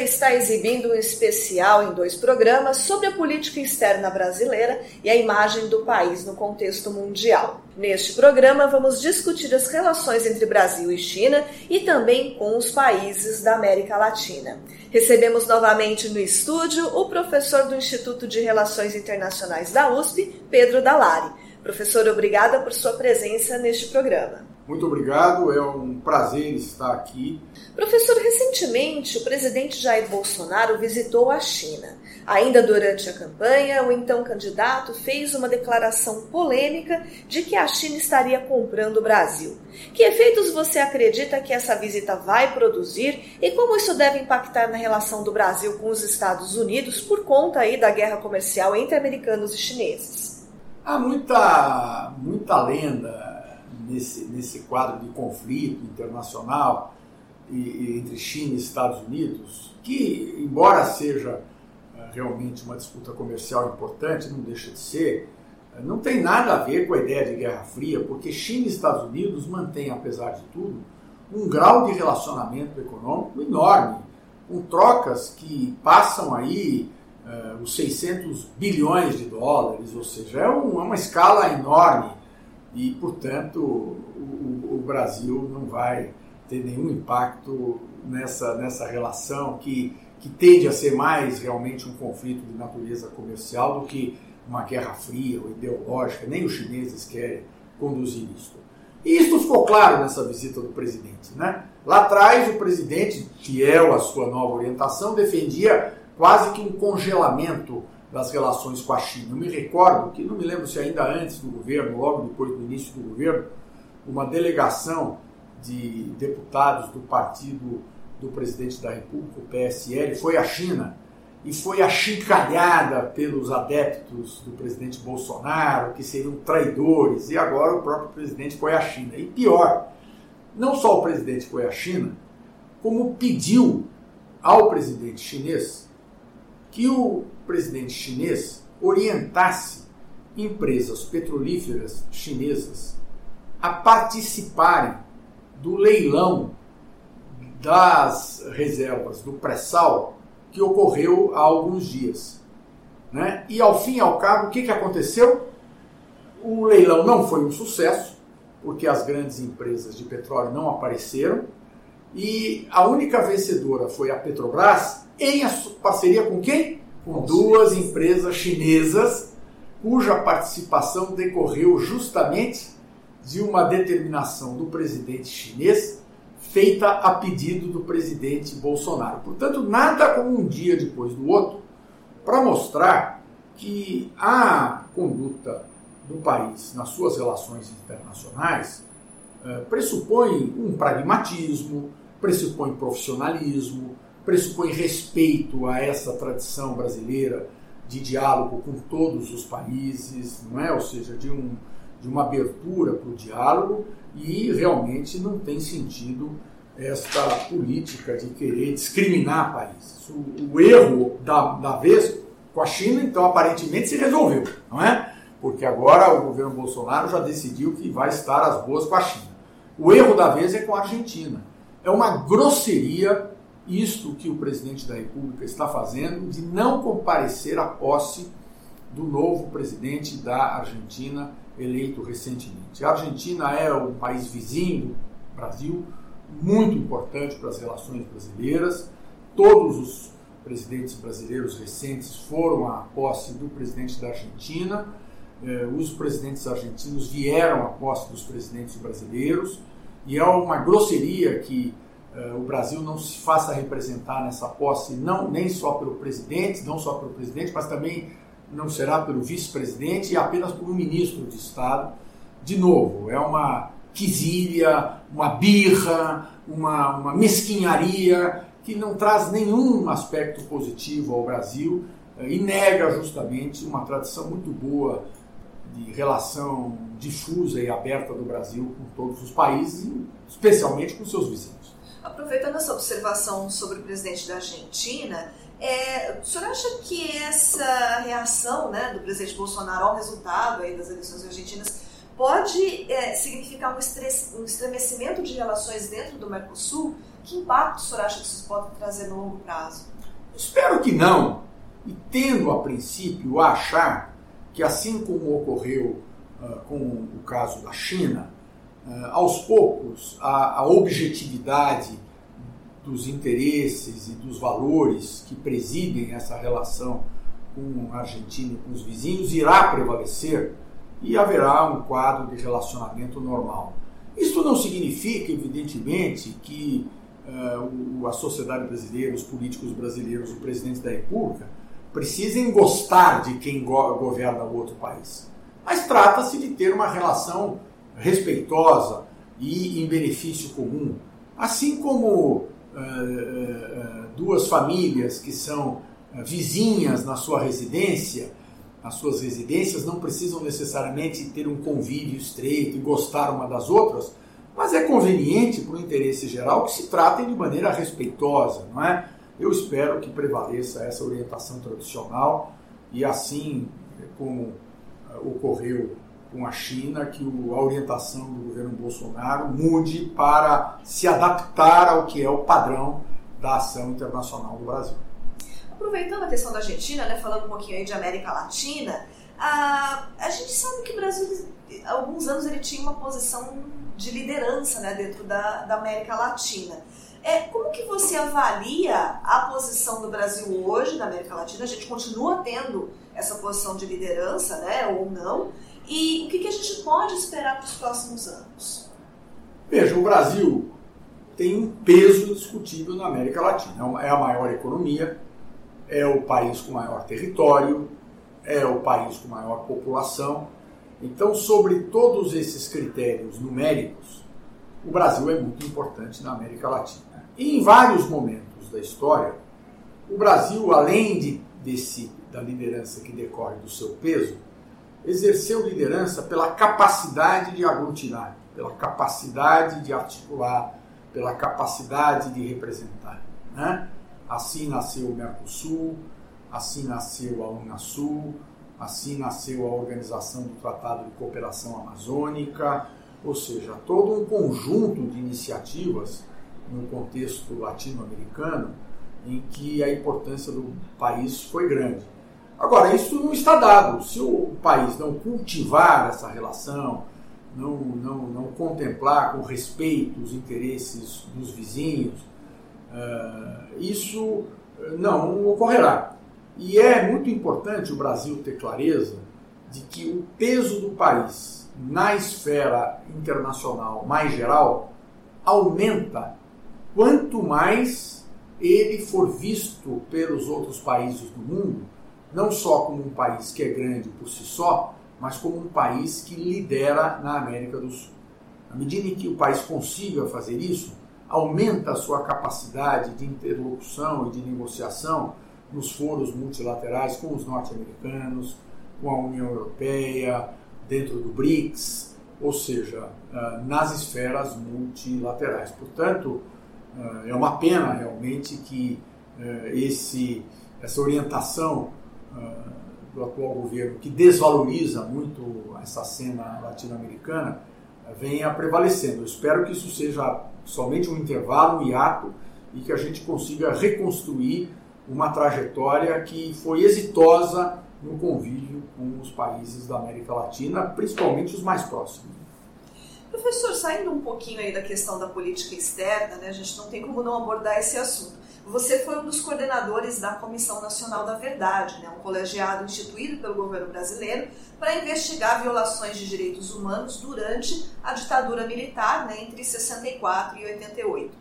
Está exibindo um especial em dois programas sobre a política externa brasileira e a imagem do país no contexto mundial. Neste programa, vamos discutir as relações entre Brasil e China e também com os países da América Latina. Recebemos novamente no estúdio o professor do Instituto de Relações Internacionais da USP, Pedro Dalari. Professor, obrigada por sua presença neste programa. Muito obrigado, é um prazer estar aqui. Professor, recentemente o presidente Jair Bolsonaro visitou a China. Ainda durante a campanha, o então candidato fez uma declaração polêmica de que a China estaria comprando o Brasil. Que efeitos você acredita que essa visita vai produzir e como isso deve impactar na relação do Brasil com os Estados Unidos por conta aí da guerra comercial entre americanos e chineses? Há muita, muita lenda nesse, nesse quadro de conflito internacional e, e entre China e Estados Unidos, que, embora seja uh, realmente uma disputa comercial importante, não deixa de ser, uh, não tem nada a ver com a ideia de Guerra Fria, porque China e Estados Unidos mantêm, apesar de tudo, um grau de relacionamento econômico enorme, com trocas que passam aí uh, os 600 bilhões de dólares, ou seja, é, um, é uma escala enorme e, portanto, o, o, Brasil não vai ter nenhum impacto nessa, nessa relação que, que tende a ser mais realmente um conflito de natureza comercial do que uma guerra fria ou ideológica. Nem os chineses querem conduzir isso. E isso ficou claro nessa visita do presidente. Né? Lá atrás, o presidente, fiel à sua nova orientação, defendia quase que um congelamento das relações com a China. Eu me recordo que, não me lembro se ainda antes do governo, logo depois do início do governo, uma delegação de deputados do partido do presidente da República, o PSL, foi à China e foi achincalhada pelos adeptos do presidente Bolsonaro, que seriam traidores, e agora o próprio presidente foi à China. E pior, não só o presidente foi à China, como pediu ao presidente chinês que o presidente chinês orientasse empresas petrolíferas chinesas a participarem do leilão das reservas do pré-sal que ocorreu há alguns dias. Né? E ao fim e ao cabo, o que, que aconteceu? O leilão não foi um sucesso, porque as grandes empresas de petróleo não apareceram, e a única vencedora foi a Petrobras, em parceria com quem? Com duas empresas chinesas cuja participação decorreu justamente de uma determinação do presidente chinês feita a pedido do presidente Bolsonaro. Portanto, nada como um dia depois do outro para mostrar que a conduta do país nas suas relações internacionais eh, pressupõe um pragmatismo, pressupõe profissionalismo, pressupõe respeito a essa tradição brasileira de diálogo com todos os países, não é? Ou seja, de, um, de uma abertura para o diálogo e realmente não tem sentido esta política de querer discriminar países. O, o erro da, da vez com a China, então, aparentemente se resolveu, não é? Porque agora o governo Bolsonaro já decidiu que vai estar às boas com a China. O erro da vez é com a Argentina. É uma grosseria isto que o presidente da República está fazendo de não comparecer à posse do novo presidente da Argentina, eleito recentemente. A Argentina é um país vizinho do Brasil, muito importante para as relações brasileiras. Todos os presidentes brasileiros recentes foram à posse do presidente da Argentina. Eh, os presidentes argentinos vieram à posse dos presidentes brasileiros. E é uma grosseria que o Brasil não se faça representar nessa posse, não nem só pelo presidente, não só pelo presidente, mas também não será pelo vice-presidente e apenas por um ministro de Estado. De novo, é uma quizília, uma birra, uma, uma mesquinharia que não traz nenhum aspecto positivo ao Brasil eh, e nega justamente uma tradição muito boa de relação difusa e aberta do Brasil com todos os países, especialmente com seus vizinhos. Aproveitando essa observação sobre o presidente da Argentina, é, o senhor acha que essa reação né, do presidente Bolsonaro ao resultado aí das eleições argentinas pode é, significar um, um estremecimento de relações dentro do Mercosul? Que impacto o senhor acha que isso pode trazer no longo prazo? Espero que não. E tendo a princípio a achar que, assim como ocorreu uh, com o caso da China, aos poucos a, a objetividade dos interesses e dos valores que presidem essa relação com a Argentina e com os vizinhos irá prevalecer e haverá um quadro de relacionamento normal. Isso não significa, evidentemente, que uh, a sociedade brasileira, os políticos brasileiros, o presidente da República, precisem gostar de quem go governa o outro país. Mas trata-se de ter uma relação respeitosa e em benefício comum. Assim como uh, duas famílias que são vizinhas na sua residência, as suas residências não precisam necessariamente ter um convívio estreito e gostar uma das outras, mas é conveniente para o interesse geral que se tratem de maneira respeitosa, não é? Eu espero que prevaleça essa orientação tradicional e assim como ocorreu com a China, que a orientação do governo Bolsonaro mude para se adaptar ao que é o padrão da ação internacional do Brasil. Aproveitando a questão da Argentina, né, falando um pouquinho aí de América Latina, a, a gente sabe que o Brasil, há alguns anos, ele tinha uma posição de liderança né, dentro da, da América Latina. É, como que você avalia a posição do Brasil hoje na América Latina? A gente continua tendo essa posição de liderança, né, ou não? E o que, que a gente pode esperar para os próximos anos? Veja, o Brasil tem um peso discutível na América Latina. É a maior economia, é o país com maior território, é o país com maior população. Então, sobre todos esses critérios numéricos, o Brasil é muito importante na América Latina. E em vários momentos da história, o Brasil, além de, desse, da liderança que decorre do seu peso, exerceu liderança pela capacidade de aglutinar, pela capacidade de articular, pela capacidade de representar. Né? Assim nasceu o Mercosul, assim nasceu a Unasul, assim nasceu a Organização do Tratado de Cooperação Amazônica, ou seja, todo um conjunto de iniciativas no contexto latino-americano em que a importância do país foi grande. Agora, isso não está dado. Se o país não cultivar essa relação, não, não, não contemplar com respeito os interesses dos vizinhos, uh, isso não ocorrerá. E é muito importante o Brasil ter clareza de que o peso do país na esfera internacional mais geral aumenta quanto mais ele for visto pelos outros países do mundo, não só como um país que é grande por si só, mas como um país que lidera na América do Sul. À medida em que o país consiga fazer isso, aumenta a sua capacidade de interlocução e de negociação nos foros multilaterais com os norte-americanos, com a União Europeia, dentro do BRICS, ou seja, ah, nas esferas multilaterais. Portanto, ah, é uma pena realmente que ah, esse, essa orientação do atual governo, que desvaloriza muito essa cena latino-americana, venha prevalecendo. Eu espero que isso seja somente um intervalo, um hiato, e que a gente consiga reconstruir uma trajetória que foi exitosa no convívio com os países da América Latina, principalmente os mais próximos. Professor, saindo um pouquinho aí da questão da política externa, né, a gente não tem como não abordar esse assunto. Você foi um dos coordenadores da Comissão Nacional da Verdade, né, um colegiado instituído pelo governo brasileiro para investigar violações de direitos humanos durante a ditadura militar né, entre 64 e 88.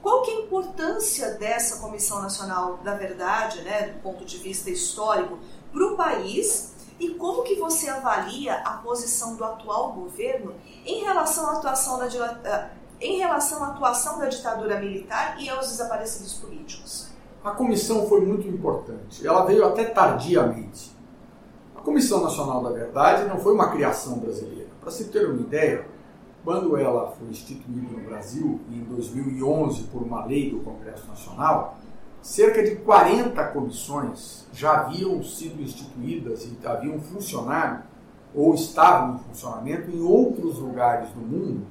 Qual que é a importância dessa Comissão Nacional da Verdade, né, do ponto de vista histórico, para o país e como que você avalia a posição do atual governo em relação à atuação da, em relação à atuação da ditadura militar e aos desaparecidos políticos? A comissão foi muito importante. Ela veio até tardiamente. Comissão Nacional da Verdade não foi uma criação brasileira. Para se ter uma ideia, quando ela foi instituída no Brasil, em 2011, por uma lei do Congresso Nacional, cerca de 40 comissões já haviam sido instituídas e haviam funcionado ou estavam em funcionamento em outros lugares do mundo,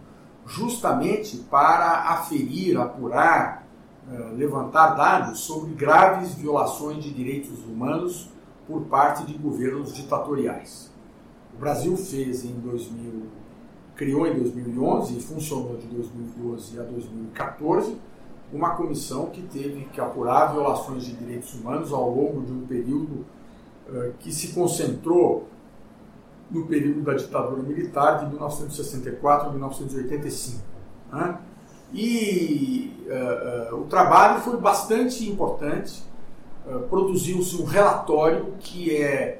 justamente para aferir, apurar, eh, levantar dados sobre graves violações de direitos humanos por parte de governos ditatoriais. O Brasil fez em 2000, criou em 2011 e funcionou de 2012 a 2014 uma comissão que teve que apurar violações de direitos humanos ao longo de um período uh, que se concentrou no período da ditadura militar de 1964 a 1985. Né? E uh, uh, o trabalho foi bastante importante. Produziu-se um relatório que é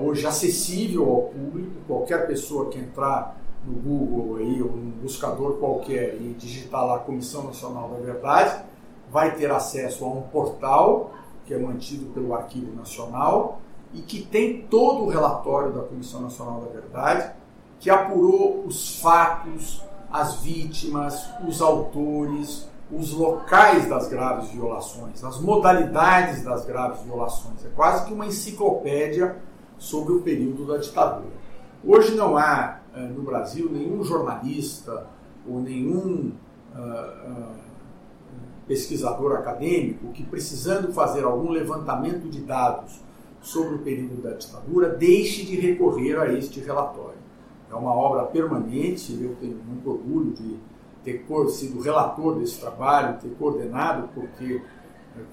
hoje acessível ao público, qualquer pessoa que entrar no Google aí, ou num buscador qualquer e digitar lá Comissão Nacional da Verdade, vai ter acesso a um portal que é mantido pelo Arquivo Nacional e que tem todo o relatório da Comissão Nacional da Verdade, que apurou os fatos, as vítimas, os autores, os locais das graves violações, as modalidades das graves violações. É quase que uma enciclopédia sobre o período da ditadura. Hoje não há uh, no Brasil nenhum jornalista ou nenhum uh, uh, pesquisador acadêmico que, precisando fazer algum levantamento de dados sobre o período da ditadura, deixe de recorrer a este relatório. É uma obra permanente, eu tenho muito orgulho de ter sido relator desse trabalho, ter coordenado, porque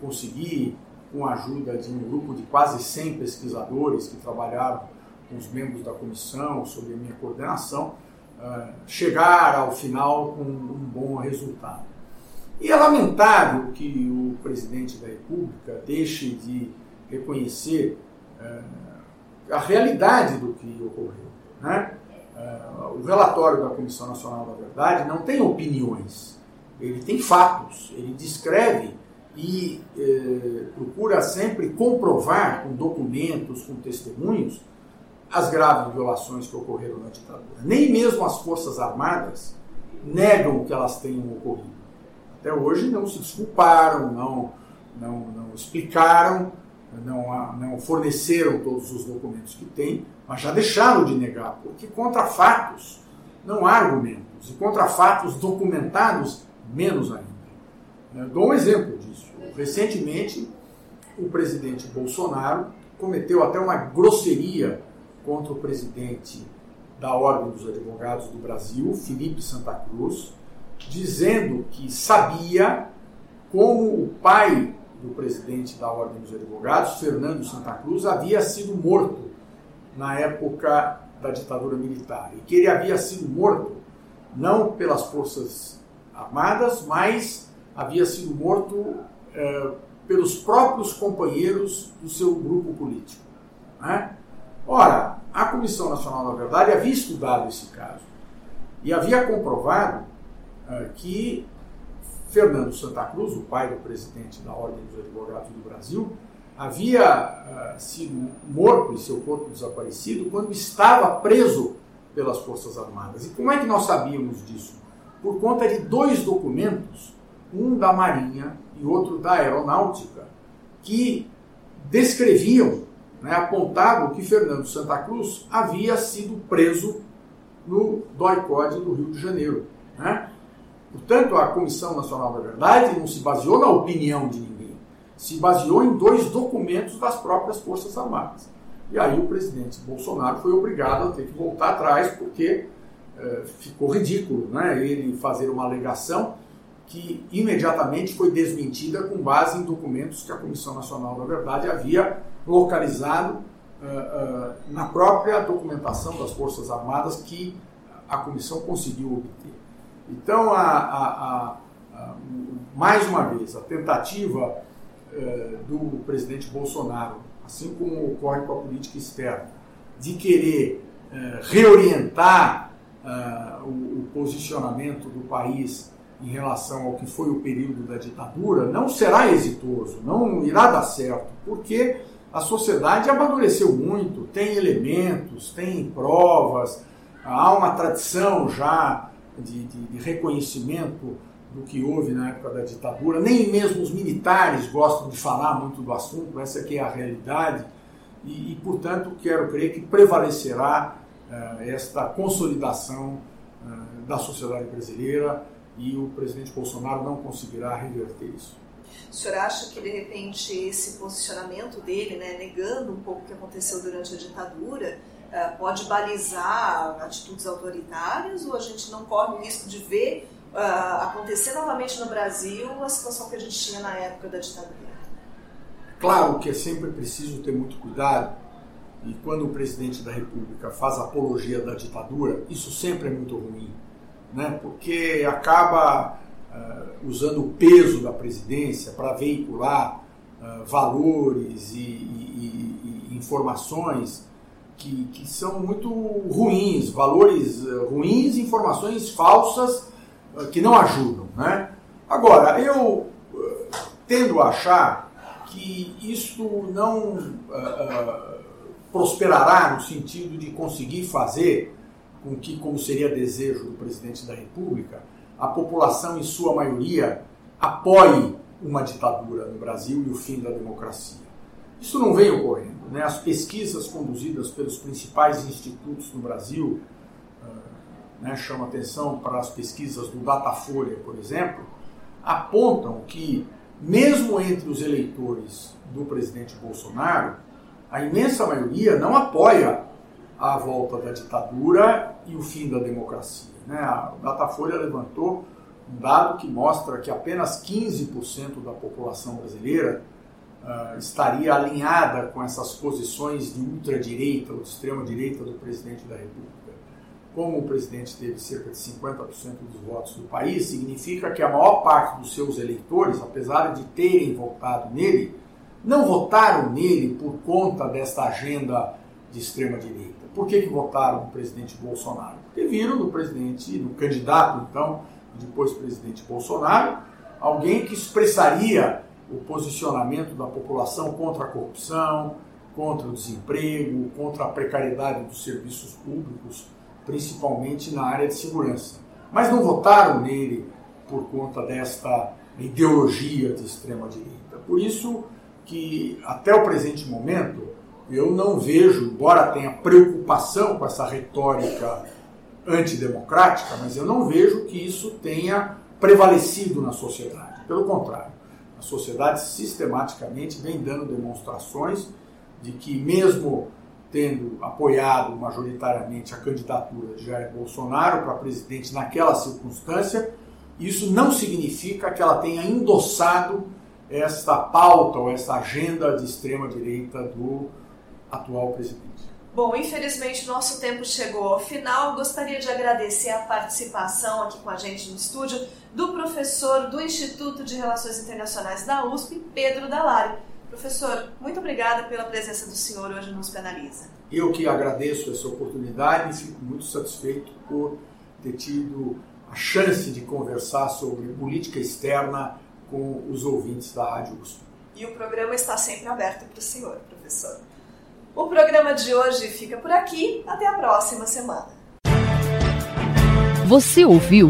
consegui, com a ajuda de um grupo de quase 100 pesquisadores que trabalharam com os membros da comissão, sob a minha coordenação, uh, chegar ao final com um bom resultado. E é lamentável que o presidente da República deixe de reconhecer uh, a realidade do que ocorreu. Né? Uh, o relatório da Comissão Nacional da Verdade não tem opiniões, ele tem fatos, ele descreve e eh, procura sempre comprovar com documentos, com testemunhos, as graves violações que ocorreram na ditadura. Nem mesmo as Forças Armadas negam que elas tenham ocorrido. Até hoje não se desculparam, não, não, não explicaram, não, não forneceram todos os documentos que têm, mas já deixaram de negar, porque contra fatos não há argumentos, e contra fatos documentados, menos ainda. Eu dou um exemplo disso. Recentemente, o presidente Bolsonaro cometeu até uma grosseria contra o presidente da Ordem dos Advogados do Brasil, Felipe Santa Cruz, dizendo que sabia como o pai do presidente da Ordem dos Advogados, Fernando Santa Cruz, havia sido morto na época da ditadura militar e que ele havia sido morto não pelas forças armadas, mas havia sido morto eh, pelos próprios companheiros do seu grupo político. Né? Ora, a Comissão Nacional da Verdade havia estudado esse caso e havia comprovado uh, que Fernando Santa Cruz, o pai do presidente da Ordem dos Advogados do Brasil, havia uh, sido morto e seu corpo desaparecido quando estava preso pelas Forças Armadas. E como é que nós sabíamos disso? Por conta de dois documentos, um da Marinha e outro da Aeronáutica, que descreviam né, apontavam que Fernando Santa Cruz havia sido preso no DOI-CODE do Rio de Janeiro. Né? Portanto, a Comissão Nacional da Verdade não se baseou na opinião de ninguém, se baseou em dois documentos das próprias Forças Armadas. E aí o presidente Bolsonaro foi obrigado a ter que voltar atrás, porque eh, ficou ridículo né, ele fazer uma alegação que imediatamente foi desmentida com base em documentos que a Comissão Nacional da Verdade havia localizado uh, uh, na própria documentação das Forças Armadas que a comissão conseguiu obter. Então, a, a, a, mais uma vez, a tentativa uh, do presidente Bolsonaro, assim como ocorre com a política externa, de querer reorientar o, o posicionamento do país em relação ao que foi o período da ditadura, não será exitoso, não irá dar certo, porque a sociedade amadureceu muito, tem elementos, tem provas, há uma tradição já de, de, de reconhecimento do que houve na época da ditadura. Nem mesmo os militares gostam de falar muito do assunto, essa aqui é a realidade. E, e portanto, quero crer que prevalecerá uh, esta consolidação uh, da sociedade brasileira e o presidente Bolsonaro não conseguirá reverter isso. O senhor acha que, de repente, esse posicionamento dele, né, negando um pouco o que aconteceu durante a ditadura, uh, pode balizar atitudes autoritárias ou a gente não corre o risco de ver uh, acontecer novamente no Brasil a situação que a gente tinha na época da ditadura? Claro que é sempre preciso ter muito cuidado e quando o presidente da República faz apologia da ditadura, isso sempre é muito ruim, né? porque acaba uh, usando o peso da presidência para veicular uh, valores e, e, e, informações que, que são muito ruins, valores uh, ruins, informações falsas que não ajudam. Né? Agora, eu tendo a achar que isto não prosperará no sentido de conseguir fazer com que, como seria desejo do presidente da República, a população, em sua maioria, apoie uma ditadura no Brasil e o fim da democracia. Isso não vem ocorrendo. Né? As pesquisas conduzidas pelos principais institutos no Brasil, uh, né, chamam atenção para as pesquisas do Datafolha, por exemplo, apontam que, mesmo entre os eleitores do presidente Bolsonaro, a imensa maioria não apoia a volta da ditadura e o fim da democracia. Né? A Datafolha levantou um dado que mostra que apenas 15% da população brasileira uh, estaria alinhada com essas posições de ultradireita ou de extrema-direita do presidente da República. Como o presidente teve cerca de 50% dos votos do país, significa que a maior parte dos seus eleitores, apesar de terem votado nele, não votaram nele por conta desta agenda de extrema-direita por que, que votaram no presidente Bolsonaro? Porque viram no presidente, no candidato, então, depois presidente Bolsonaro, alguém que expressaria o posicionamento da população contra a corrupção, contra o desemprego, contra a precariedade dos serviços públicos, principalmente na área de segurança. Mas não votaram nele por conta desta ideologia de extrema direita. Por isso que até o presente momento eu não vejo, embora tenha preocupação com essa retórica antidemocrática, mas eu não vejo que isso tenha prevalecido na sociedade. Pelo contrário, a sociedade sistematicamente vem dando demonstrações de que, mesmo tendo apoiado majoritariamente a candidatura de Jair Bolsonaro para presidente naquela circunstância, isso não significa que ela tenha endossado esta pauta ou essa agenda de extrema-direita do atual presidente. Bom, infelizmente nosso tempo chegou ao final. Gostaria de agradecer a participação aqui com a gente no estúdio do professor do Instituto de Relações Internacionais da USP, Pedro Dalari. Professor, muito obrigada pela presença do senhor hoje no USP Analisa. Eu que agradeço essa oportunidade e fico muito satisfeito por ter tido a chance de conversar sobre política externa com os ouvintes da Rádio USP. E o programa está sempre aberto para o senhor, professor. O programa de hoje fica por aqui. Até a próxima semana. Você ouviu